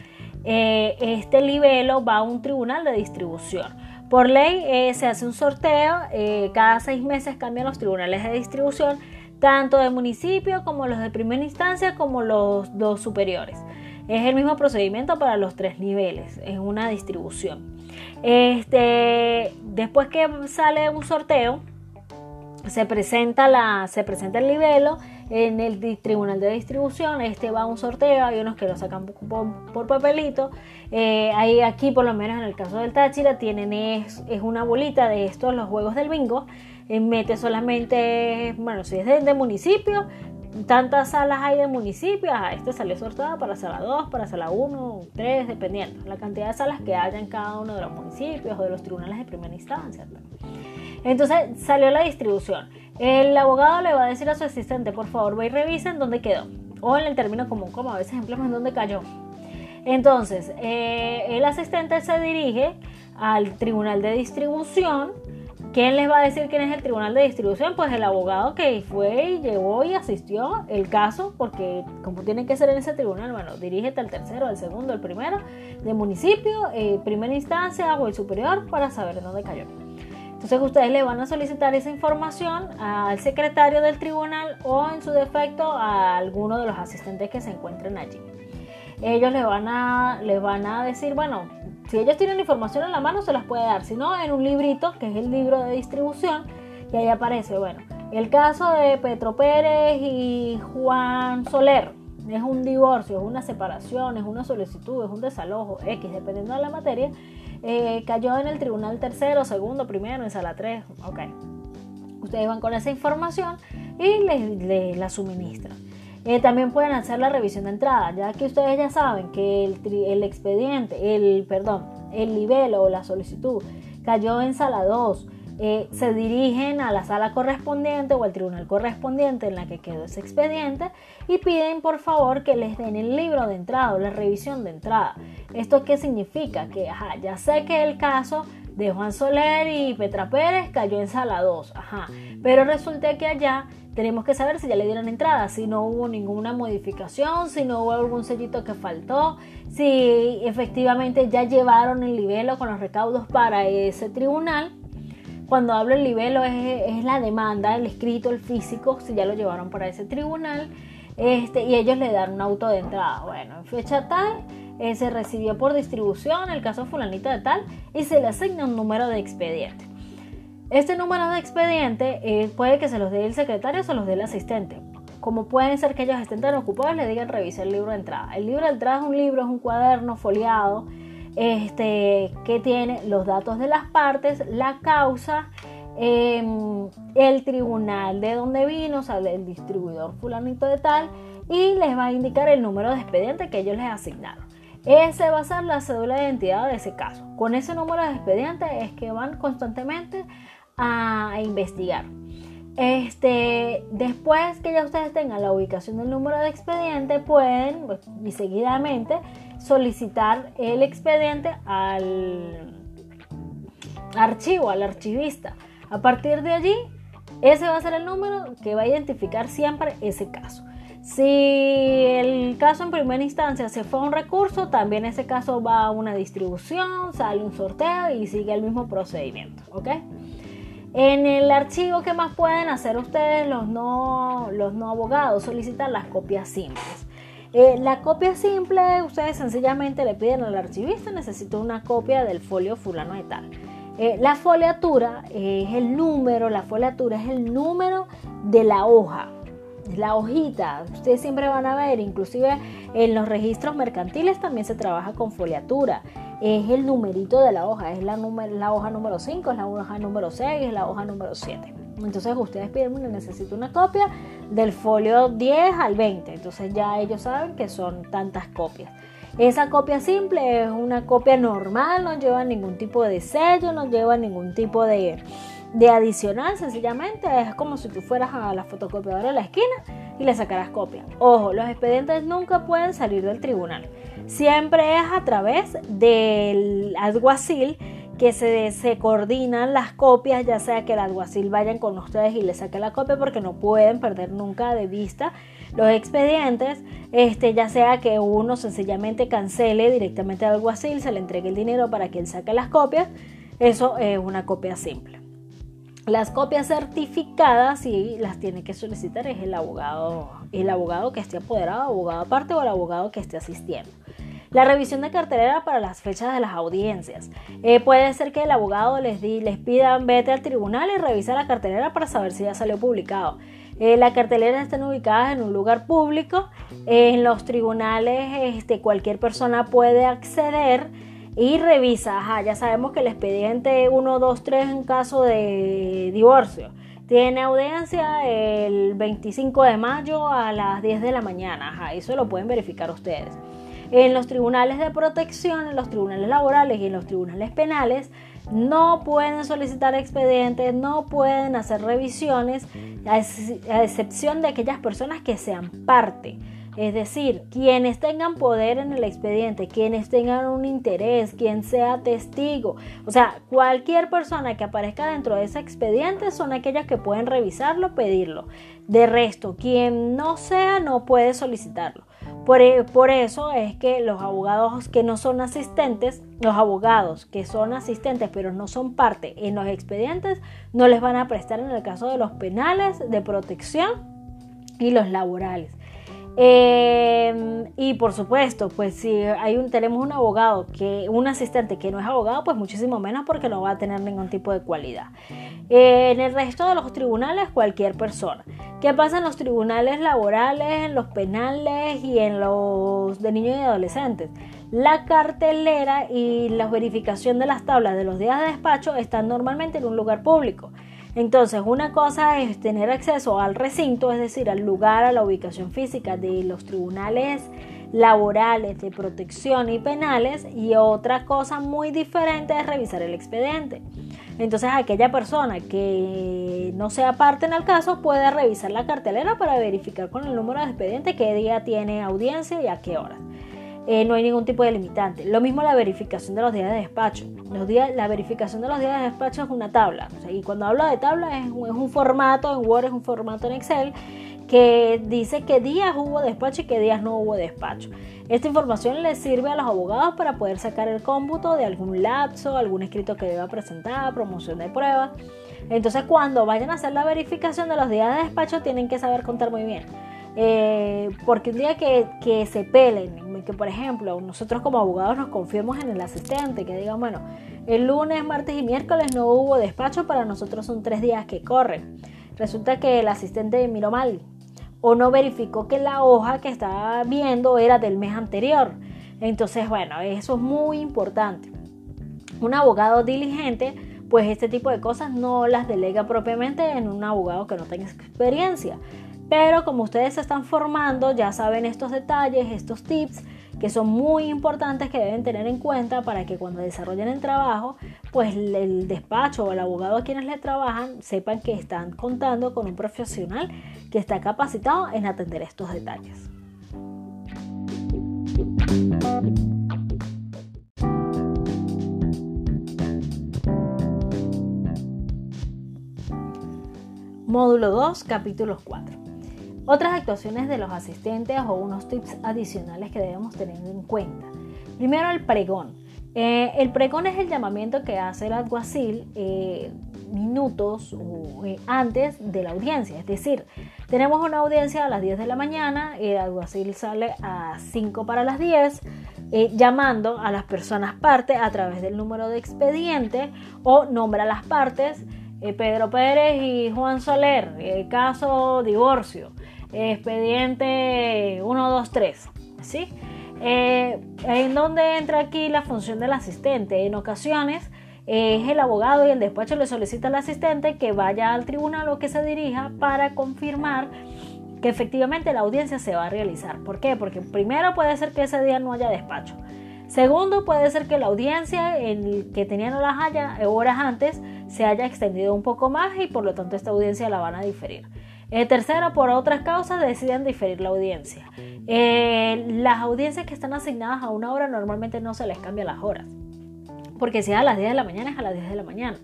Eh, este libelo va a un tribunal de distribución. Por ley eh, se hace un sorteo, eh, cada seis meses cambian los tribunales de distribución, tanto de municipio como los de primera instancia como los dos superiores. Es el mismo procedimiento para los tres niveles, es una distribución. Este, después que sale un sorteo, se presenta, la, se presenta el libelo en el tribunal de distribución, este va a un sorteo, hay unos que lo sacan por, papelito, eh, aquí por lo menos en el caso del Táchira tienen es, una bolita de estos, los juegos del bingo, eh, mete solamente, bueno, si es de, municipio, tantas salas hay de municipio, a este sale sorteado para sala 2, para sala 1, 3, dependiendo la cantidad de salas que haya en cada uno de los municipios o de los tribunales de primera instancia. Entonces salió la distribución. El abogado le va a decir a su asistente, por favor, ve y revisa en dónde quedó. O en el término común, como a veces empleamos en dónde cayó. Entonces, eh, el asistente se dirige al tribunal de distribución. ¿Quién les va a decir quién es el tribunal de distribución? Pues el abogado que fue y llevó y asistió el caso, porque como tiene que ser en ese tribunal, bueno, dirígete al tercero, al segundo, al primero, de municipio, eh, primera instancia o el superior para saber dónde cayó. Entonces ustedes le van a solicitar esa información al secretario del tribunal o en su defecto a alguno de los asistentes que se encuentren allí. Ellos le van a, les van a decir, bueno, si ellos tienen la información en la mano se las puede dar, si no en un librito que es el libro de distribución y ahí aparece, bueno, el caso de Petro Pérez y Juan Soler es un divorcio, es una separación, es una solicitud, es un desalojo, X, dependiendo de la materia eh, cayó en el tribunal tercero, segundo, primero, en sala 3. Ok. Ustedes van con esa información y les, la suministran. Eh, también pueden hacer la revisión de entrada, ya que ustedes ya saben que el, el expediente, el, perdón, el libelo o la solicitud cayó en sala 2, eh, se dirigen a la sala correspondiente o al tribunal correspondiente en la que quedó ese expediente y piden por favor que les den el libro de entrada o la revisión de entrada. ¿Esto qué significa? Que ya sé que el caso de Juan Soler y Petra Pérez cayó en sala 2, ajá, pero resulta que allá tenemos que saber si ya le dieron entrada, si no hubo ninguna modificación, si no hubo algún sellito que faltó, si efectivamente ya llevaron el libelo con los recaudos para ese tribunal. Cuando hablo el libelo es, la demanda, el escrito, el físico, si ya lo llevaron para ese tribunal. Este, y ellos le dan un auto de entrada. Bueno, en fecha tal, eh, se recibió por distribución el caso fulanito de tal y se le asigna un número de expediente. Este número de expediente eh, puede que se los dé el secretario o se los dé el asistente. Como pueden ser que ellos estén tan ocupados, le digan revise el libro de entrada. El libro de entrada es un libro, es un cuaderno foliado este, que tiene los datos de las partes, la causa, em, el tribunal de donde vino, o sea, el distribuidor fulanito de tal, y les va a indicar el número de expediente que ellos les asignaron. Ese va a ser la cédula de identidad de ese caso. Con ese número de expediente es que van constantemente a, investigar. Este, después que ya ustedes tengan la ubicación del número de expediente, pueden pues, y seguidamente solicitar el expediente al archivo, al archivista. A partir de allí, ese va a ser el número que va a identificar siempre ese caso. Si el caso en primera instancia se fue a un recurso, también ese caso va a una distribución, sale un sorteo y sigue el mismo procedimiento. ¿ok? En el archivo, ¿qué más pueden hacer ustedes los no, los no abogados? Solicitar las copias simples. Eh, la copia simple, ustedes sencillamente le piden al archivista, necesito una copia del folio fulano de tal. Eh, la foliatura es el número, la foliatura es el número de la hoja, la hojita. Ustedes siempre van a ver, inclusive en los registros mercantiles también se trabaja con foliatura es el numerito de la hoja, es la, la hoja número 5, es la hoja número 6, es la hoja número 7. Entonces ustedes piden, necesito una copia del folio 10 al 20, entonces ya ellos saben que son tantas copias. Esa copia simple es una copia normal, no lleva ningún tipo de sello, no lleva ningún tipo de, de adicional, sencillamente es como si tú fueras a la fotocopiadora de la esquina y le sacaras copia. Ojo, los expedientes nunca pueden salir del tribunal siempre es a través del alguacil que se, coordinan las copias, ya sea que el alguacil vayan con ustedes y les saque la copia porque no pueden perder nunca de vista los expedientes, este, ya sea que uno sencillamente cancele directamente al alguacil, se le entregue el dinero para que él saque las copias, eso es una copia simple. Las copias certificadas y las tiene que solicitar es el abogado, el abogado que esté apoderado, abogado aparte o el abogado que esté asistiendo. La revisión de cartelera para las fechas de las audiencias. Eh, puede ser que el abogado les, di, les pida vete al tribunal y revisa la cartelera para saber si ya salió publicado. Eh, las carteleras están ubicadas en un lugar público. en los tribunales este, cualquier persona puede acceder y revisa. ya sabemos que el expediente 1, 2, 3 en caso de divorcio tiene audiencia el 25 de mayo a las 10 de la mañana. Eso lo pueden verificar ustedes. En los tribunales de protección, en los tribunales laborales y en los tribunales penales no pueden solicitar expedientes, no pueden hacer revisiones, a excepción de aquellas personas que sean parte. Es decir, quienes tengan poder en el expediente, quienes tengan un interés, quien sea testigo, o sea, cualquier persona que aparezca dentro de ese expediente son aquellas que pueden revisarlo, pedirlo. De resto, quien no sea no puede solicitarlo. E, por, eso es que los abogados que no son asistentes, los abogados que son asistentes pero no son parte en los expedientes, no les van a prestar en el caso de los penales, de protección y los laborales. Em, y por supuesto, pues si hay un, tenemos un abogado, que, un asistente que no es abogado, pues muchísimo menos porque no va a tener ningún tipo de cualidad. en el resto de los tribunales, cualquier persona. ¿Qué pasa en los tribunales laborales, en los penales y en los de niños y adolescentes? La cartelera y la verificación de las tablas de los días de despacho están normalmente en un lugar público. Entonces, una cosa es tener acceso al recinto, es decir, al lugar, a la ubicación física de los tribunales laborales, de protección y penales y otra cosa muy diferente es revisar el expediente. Entonces aquella persona que no sea parte en el caso puede revisar la cartelera para verificar con el número de expediente qué día tiene audiencia y a qué hora. Eh, no hay ningún tipo de limitante. Lo mismo la verificación de los días de despacho. Los días, la verificación de los días de despacho es una tabla. y cuando hablo de tabla es, un formato en Word, es un formato en Excel que dice qué días hubo despacho y qué días no hubo despacho. Esta información les sirve a los abogados para poder sacar el cómputo de algún lapso, algún escrito que deba presentar, promoción de pruebas. Entonces cuando vayan a hacer la verificación de los días de despacho tienen que saber contar muy bien. Eh, porque un día que, que, se pelen, que por ejemplo nosotros como abogados nos confiemos en el asistente, que digan, bueno, el lunes, martes y miércoles no hubo despacho, para nosotros son tres días que corren. Resulta que el asistente miró mal o no verificó que la hoja que estaba viendo era del mes anterior. Entonces, bueno, eso es muy importante. Un abogado diligente, pues este tipo de cosas no las delega propiamente en un abogado que no tenga experiencia. Pero como ustedes se están formando, ya saben estos detalles, estos tips que son muy importantes que deben tener en cuenta para que cuando desarrollen el trabajo, pues el despacho o el abogado a quienes le trabajan sepan que están contando con un profesional que está capacitado en atender estos detalles. Módulo 2, capítulo 4. Otras actuaciones de los asistentes o unos tips adicionales que debemos tener en cuenta. Primero el pregón. Eh, el pregón es el llamamiento que hace el alguacil eh, minutos eh, antes de la audiencia. Es decir, tenemos una audiencia a las 10 de la mañana, el alguacil sale a 5 para las 10, llamando a las personas parte a través del número de expediente o nombra a las partes. Pedro Pérez y Juan Soler, caso divorcio expediente 1, 2, 3. ¿sí? Eh, ¿En dónde entra aquí la función del asistente? En ocasiones es el abogado y el despacho le solicita al asistente que vaya al tribunal o que se dirija para confirmar que efectivamente la audiencia se va a realizar. ¿Por qué? Porque primero puede ser que ese día no haya despacho. Segundo, puede ser que la audiencia en que tenían las horas antes se haya extendido un poco más y por lo tanto esta audiencia la van a diferir. Eh, tercero, por otras causas deciden diferir la audiencia. Eh, las audiencias que están asignadas a una hora normalmente no se les cambia las horas. Porque si es a las 10 de la mañana es a las 10 de la mañana.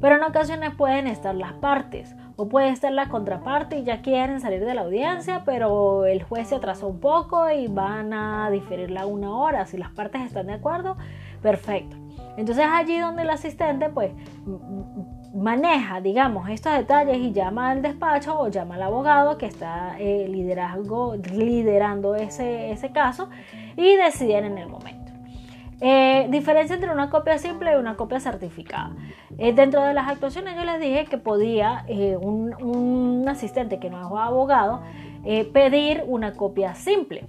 Pero en ocasiones pueden estar las partes o puede estar la contraparte y ya quieren salir de la audiencia, pero el juez se atrasó un poco y van a diferirla una hora. Si las partes están de acuerdo, perfecto. Entonces allí donde el asistente pues maneja, digamos, estos detalles y llama al despacho o llama al abogado que está eh, liderazgo, liderando ese, caso y deciden en el momento. Eh, diferencia entre una copia simple y una copia certificada. Eh, dentro de las actuaciones yo les dije que podía un, un, asistente que no es abogado pedir una copia simple.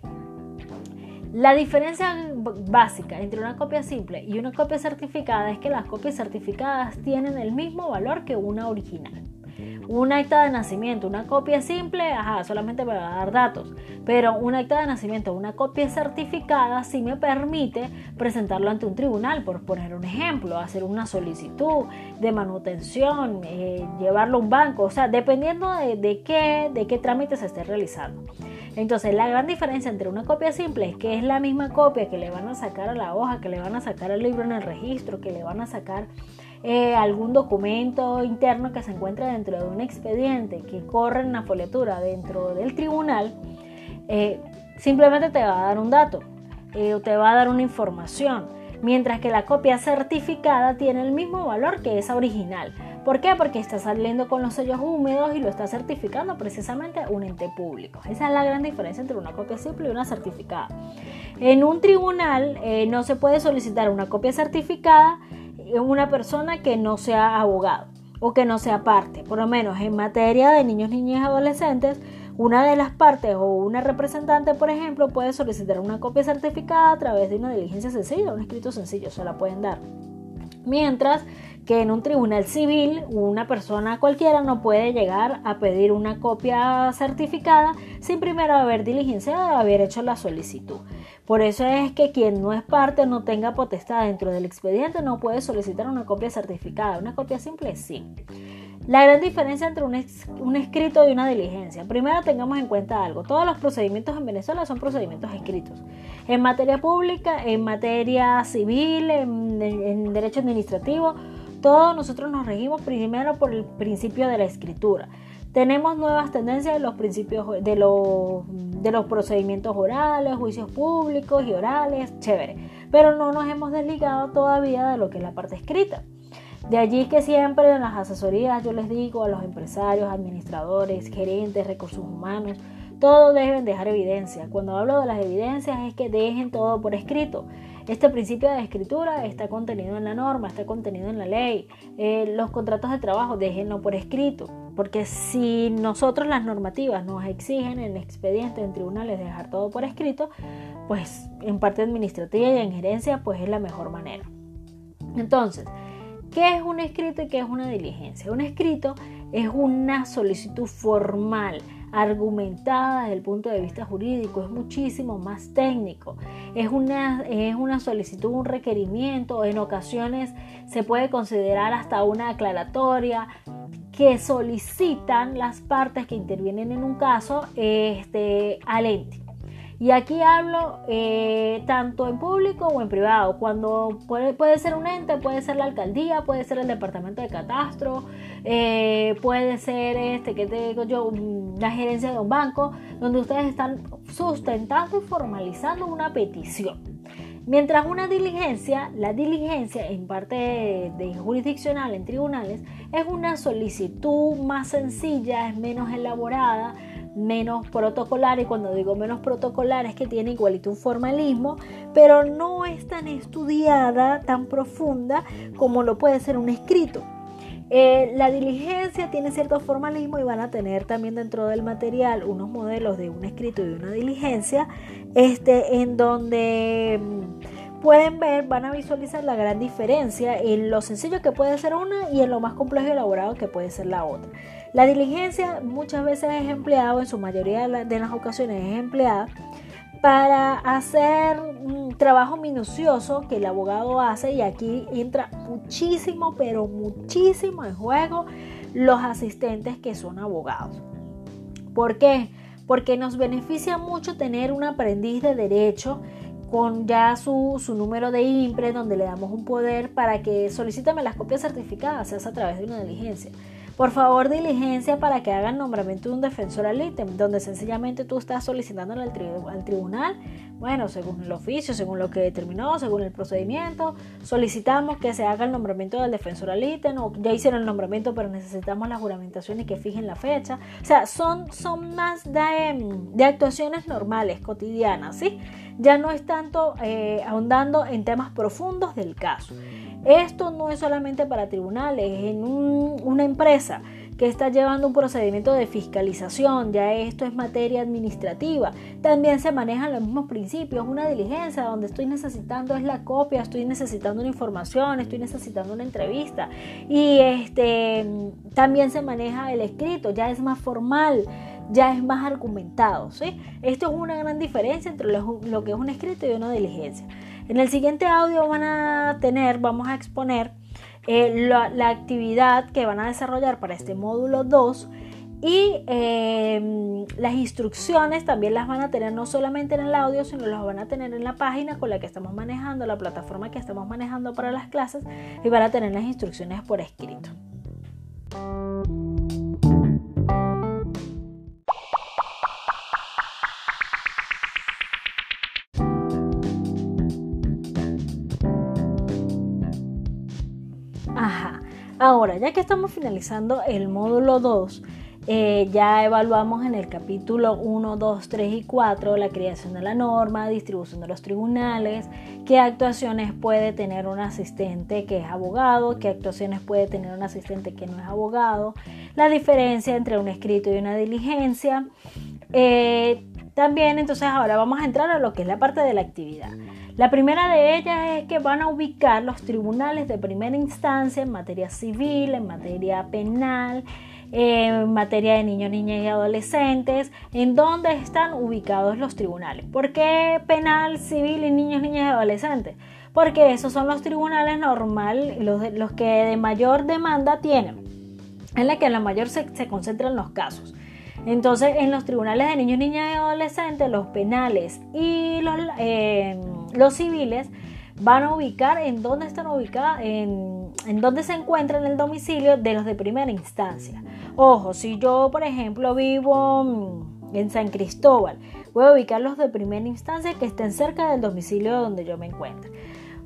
La diferencia básica entre una copia simple y una copia certificada es que las copias certificadas tienen el mismo valor que una original. Un acta de nacimiento, una copia simple, ajá, solamente me va a dar datos, pero un acta de nacimiento, una copia certificada sí me permite presentarlo ante un tribunal, por poner un ejemplo, hacer una solicitud de manutención, eh, llevarlo a un banco, o sea, dependiendo de, de, qué, de qué trámite se esté realizando. Entonces, la gran diferencia entre una copia simple es que es la misma copia que le van a sacar a la hoja, que le van a sacar al libro en el registro, que le van a sacar eh, algún documento interno que se encuentra dentro de un expediente que corre en la foliatura dentro del tribunal, eh, simplemente te va a dar un dato eh, o te va a dar una información, mientras que la copia certificada tiene el mismo valor que esa original. ¿Por qué? Porque está saliendo con los sellos húmedos y lo está certificando precisamente un ente público. Esa es la gran diferencia entre una copia simple y una certificada. En un tribunal eh, no se puede solicitar una copia certificada en una persona que no sea abogado o que no sea parte. Por lo menos en materia de niños, niñas adolescentes, una de las partes o una representante, por ejemplo, puede solicitar una copia certificada a través de una diligencia sencilla, un escrito sencillo, se la pueden dar. Mientras que en un tribunal civil una persona cualquiera no puede llegar a pedir una copia certificada sin primero haber diligenciado haber hecho la solicitud. Por eso es que quien no es parte no tenga potestad dentro del expediente no puede solicitar una copia certificada. Una copia simple sí. La gran diferencia entre un, escrito y una diligencia. Primero tengamos en cuenta algo. Todos los procedimientos en Venezuela son procedimientos escritos. En materia pública, en materia civil, en derecho administrativo, todos nosotros nos regimos primero por el principio de la escritura. Tenemos nuevas tendencias de los principios de los, de los procedimientos orales, juicios públicos y orales, chévere. Pero no nos hemos desligado todavía de lo que es la parte escrita. De allí que siempre en las asesorías yo les digo a los empresarios, administradores, gerentes, recursos humanos, todos deben dejar evidencia. Cuando hablo de las evidencias es que dejen todo por escrito. Este principio de escritura está contenido en la norma, está contenido en la ley. Eh, los contratos de trabajo déjenlo por escrito. Porque si nosotros las normativas nos exigen en expedientes, en tribunales, dejar todo por escrito, pues en parte administrativa y en gerencia, pues es la mejor manera. Entonces, ¿qué es un escrito y qué es una diligencia? Un escrito es una solicitud formal argumentada desde el punto de vista jurídico, es muchísimo más técnico, es una, es una solicitud, un requerimiento, en ocasiones se puede considerar hasta una aclaratoria que solicitan las partes que intervienen en un caso este, al ente. Y aquí hablo eh, tanto en público o en privado. Cuando puede, puede, ser un ente, puede ser la alcaldía, puede ser el departamento de catastro, eh, puede ser este que te digo yo, la gerencia de un banco, donde ustedes están sustentando y formalizando una petición. Mientras una diligencia, la diligencia en parte de jurisdiccional en tribunales, es una solicitud más sencilla, es menos elaborada, menos protocolar y cuando digo menos protocolar es que tiene igualito un formalismo, pero no es tan estudiada, tan profunda como lo puede ser un escrito. Eh, la diligencia tiene cierto formalismo y van a tener también dentro del material unos modelos de un escrito y una diligencia, este, en donde mm, pueden ver, van a visualizar la gran diferencia en lo sencillo que puede ser una y en lo más complejo y elaborado que puede ser la otra. La diligencia muchas veces es empleada, en su mayoría de las ocasiones es empleada, para hacer un trabajo minucioso que el abogado hace y aquí entra muchísimo, pero muchísimo en juego los asistentes que son abogados. ¿Por qué? Porque nos beneficia mucho tener un aprendiz de derecho con ya su, su, número de IMPRE donde le damos un poder para que solicítame las copias certificadas, se hace a través de una diligencia. Por favor, diligencia para que hagan nombramiento de un defensor al ítem, donde sencillamente tú estás solicitando al, al tribunal, bueno, según el oficio, según lo que determinó, según el procedimiento, solicitamos que se haga el nombramiento del defensor al ítem, o ya hicieron el nombramiento, pero necesitamos la juramentación y que fijen la fecha. O sea, son, son más de, de actuaciones normales, cotidianas, ¿sí? Ya no es tanto eh, ahondando en temas profundos del caso. Esto no es solamente para tribunales, en una empresa que está llevando un procedimiento de fiscalización, ya esto es materia administrativa. También se manejan los mismos principios, una diligencia donde estoy necesitando es la copia, estoy necesitando una información, estoy necesitando una entrevista. Y este también se maneja el escrito, ya es más formal, ya es más argumentado. ¿sí? Esto es una gran diferencia entre lo que es un escrito y una diligencia. En el siguiente audio van a tener, vamos a exponer eh, la, actividad que van a desarrollar para este módulo 2 y em, las instrucciones también las van a tener no solamente en el audio, sino las van a tener en la página con la que estamos manejando, la plataforma que estamos manejando para las clases y van a tener las instrucciones por escrito. Ya que estamos finalizando el módulo 2, eh, ya evaluamos en el capítulo 1, 2, 3 y 4 la creación de la norma, distribución de los tribunales, qué actuaciones puede tener un asistente que es abogado, qué actuaciones puede tener un asistente que no es abogado, la diferencia entre un escrito y una diligencia. Eh, También entonces ahora vamos a entrar a lo que es la parte de la actividad. La primera de ellas es que van a ubicar los tribunales de primera instancia en materia civil, en materia penal, en materia de niños, niñas y adolescentes, en dónde están ubicados los tribunales. ¿Por qué penal, civil y niños, niñas y adolescentes? Porque esos son los tribunales normal, los, los que de mayor demanda tienen, en la que la mayor se, se concentran los casos. Entonces, en los tribunales de niños, niñas y adolescentes, los penales y los, eh, los civiles van a ubicar en dónde están ubicados, en, dónde se encuentran el domicilio de los de primera instancia. Ojo, si yo, por ejemplo, vivo mm, en San Cristóbal, voy a ubicar los de primera instancia que estén cerca del domicilio donde yo me encuentro.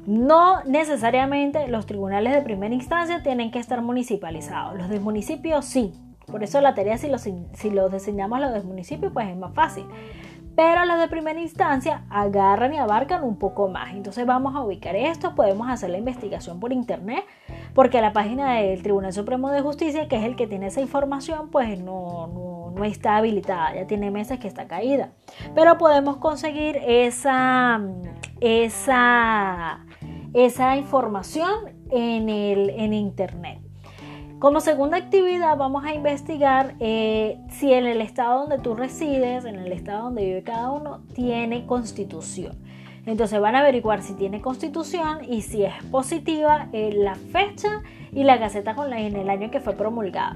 No necesariamente los tribunales de primera instancia tienen que estar municipalizados. Los de municipio sí, por eso la tarea si los, si los diseñamos los del municipio pues es más fácil. Pero los de primera instancia agarran y abarcan un poco más. Entonces vamos a ubicar esto, podemos hacer la investigación por internet, porque la página del Tribunal Supremo de Justicia, que es el que tiene esa información, pues no, no, no está habilitada, ya tiene meses que está caída. Pero podemos conseguir esa, esa, esa información en, el, en internet. Como segunda actividad vamos a investigar eh, si en el estado donde tú resides, en el estado donde vive cada uno, tiene constitución. Entonces van a averiguar si tiene constitución y si es positiva eh, la fecha y la gaceta con la, en el año que fue promulgada.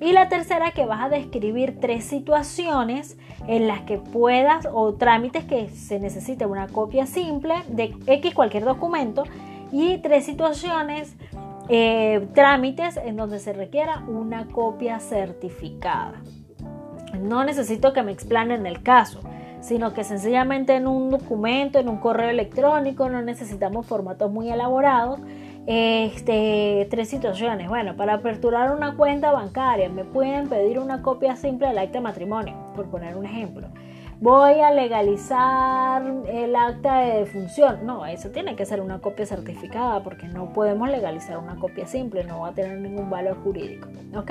Y la tercera que vas a describir tres situaciones en las que puedas o trámites que se necesite una copia simple de X cualquier documento y tres situaciones eh, trámites en donde se requiera una copia certificada. No necesito que me explanen el caso, sino que sencillamente en un documento, en un correo electrónico, no necesitamos formatos muy elaborados. Este, tres situaciones. Bueno, para aperturar una cuenta bancaria me pueden pedir una copia simple del acta de matrimonio, por poner un ejemplo voy a legalizar el acta de defunción. No, eso tiene que ser una copia certificada porque no podemos legalizar una copia simple, no va a tener ningún valor jurídico. ¿Ok?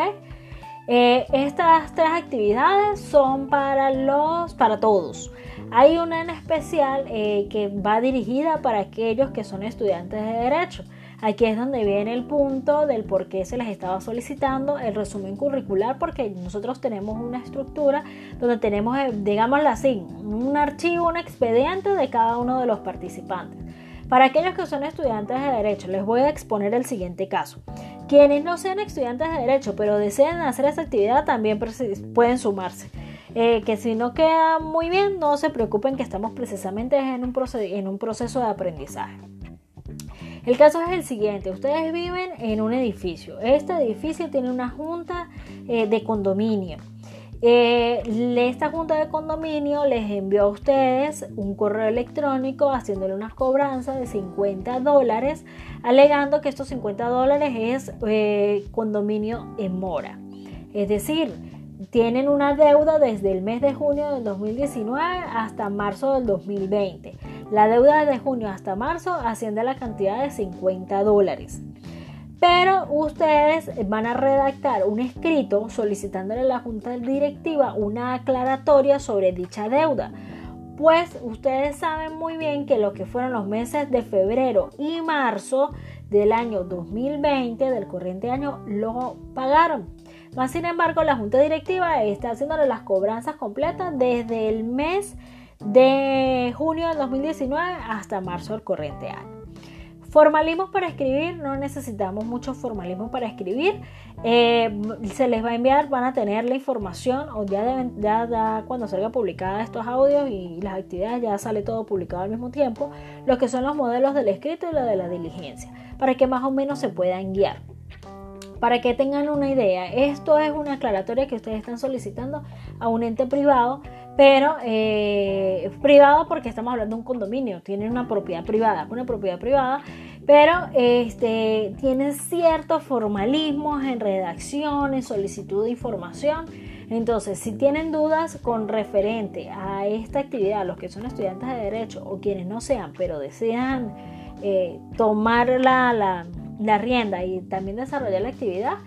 Eh, estas tres actividades son para los, para todos. Hay una en especial eh, que va dirigida para aquellos que son estudiantes de derecho. Aquí es donde viene el punto del por qué se les estaba solicitando el resumen curricular, porque nosotros tenemos una estructura donde tenemos, eh, digámoslo así, un archivo, un expediente de cada uno de los participantes. Para aquellos que son estudiantes de Derecho, les voy a exponer el siguiente caso. Quienes no sean estudiantes de Derecho, pero deseen hacer esta actividad, también pueden sumarse. Eh, que si no queda muy bien, no se preocupen que estamos precisamente en un proceso de aprendizaje. El caso es el siguiente, ustedes viven en un edificio, este edificio tiene una junta eh, de condominio. Eh, esta junta de condominio les envió a ustedes un correo electrónico haciéndole una cobranza de 50 dólares, alegando que estos 50 dólares es eh, condominio en mora. Es decir, tienen una deuda desde el mes de junio del 2019 hasta marzo del 2020. La deuda de junio hasta marzo asciende a la cantidad de 50 dólares. Pero ustedes van a redactar un escrito solicitándole a la junta directiva una aclaratoria sobre dicha deuda. Pues ustedes saben muy bien que lo que fueron los meses de febrero y marzo del año 2020, del corriente año, lo pagaron. Más sin embargo, la junta directiva está haciéndole las cobranzas completas desde el mes de junio del 2019 hasta marzo del corriente año. Formalismos para escribir, no necesitamos mucho formalismo para escribir. Eh, se les va a enviar, van a tener la información, o ya, deben, cuando salga publicada estos audios y las actividades, ya sale todo publicado al mismo tiempo, lo que son los modelos del escrito y lo de la diligencia, para que más o menos se puedan guiar. Para que tengan una idea, esto es una aclaratoria que ustedes están solicitando a un ente privado pero eh, privado porque estamos hablando de un condominio, tienen una propiedad privada, una propiedad privada, pero este, tienen ciertos formalismos en redacción, en solicitud de información. Entonces, si tienen dudas con referente a esta actividad, los que son estudiantes de derecho o quienes no sean, pero desean eh, tomar la, la, la rienda y también desarrollar la actividad,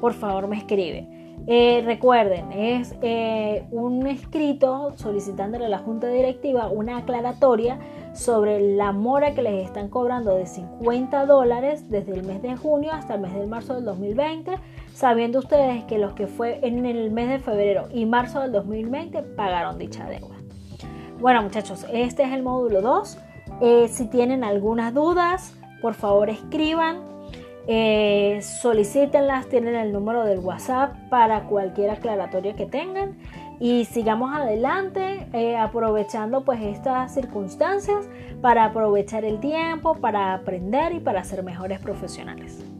por favor me escriben. Eh, recuerden, es eh, un escrito solicitándole a la Junta Directiva una aclaratoria sobre la mora que les están cobrando de 50 dólares desde el mes de junio hasta el mes de marzo del 2020, sabiendo ustedes que los que fue en el mes de febrero y marzo del 2020 pagaron dicha deuda. Bueno muchachos, este es el módulo 2. Eh, si tienen algunas dudas, por favor escriban, eh, solicítenlas, tienen el número del WhatsApp para cualquier aclaratoria que tengan y sigamos adelante eh, aprovechando pues estas circunstancias para aprovechar el tiempo, para aprender y para ser mejores profesionales.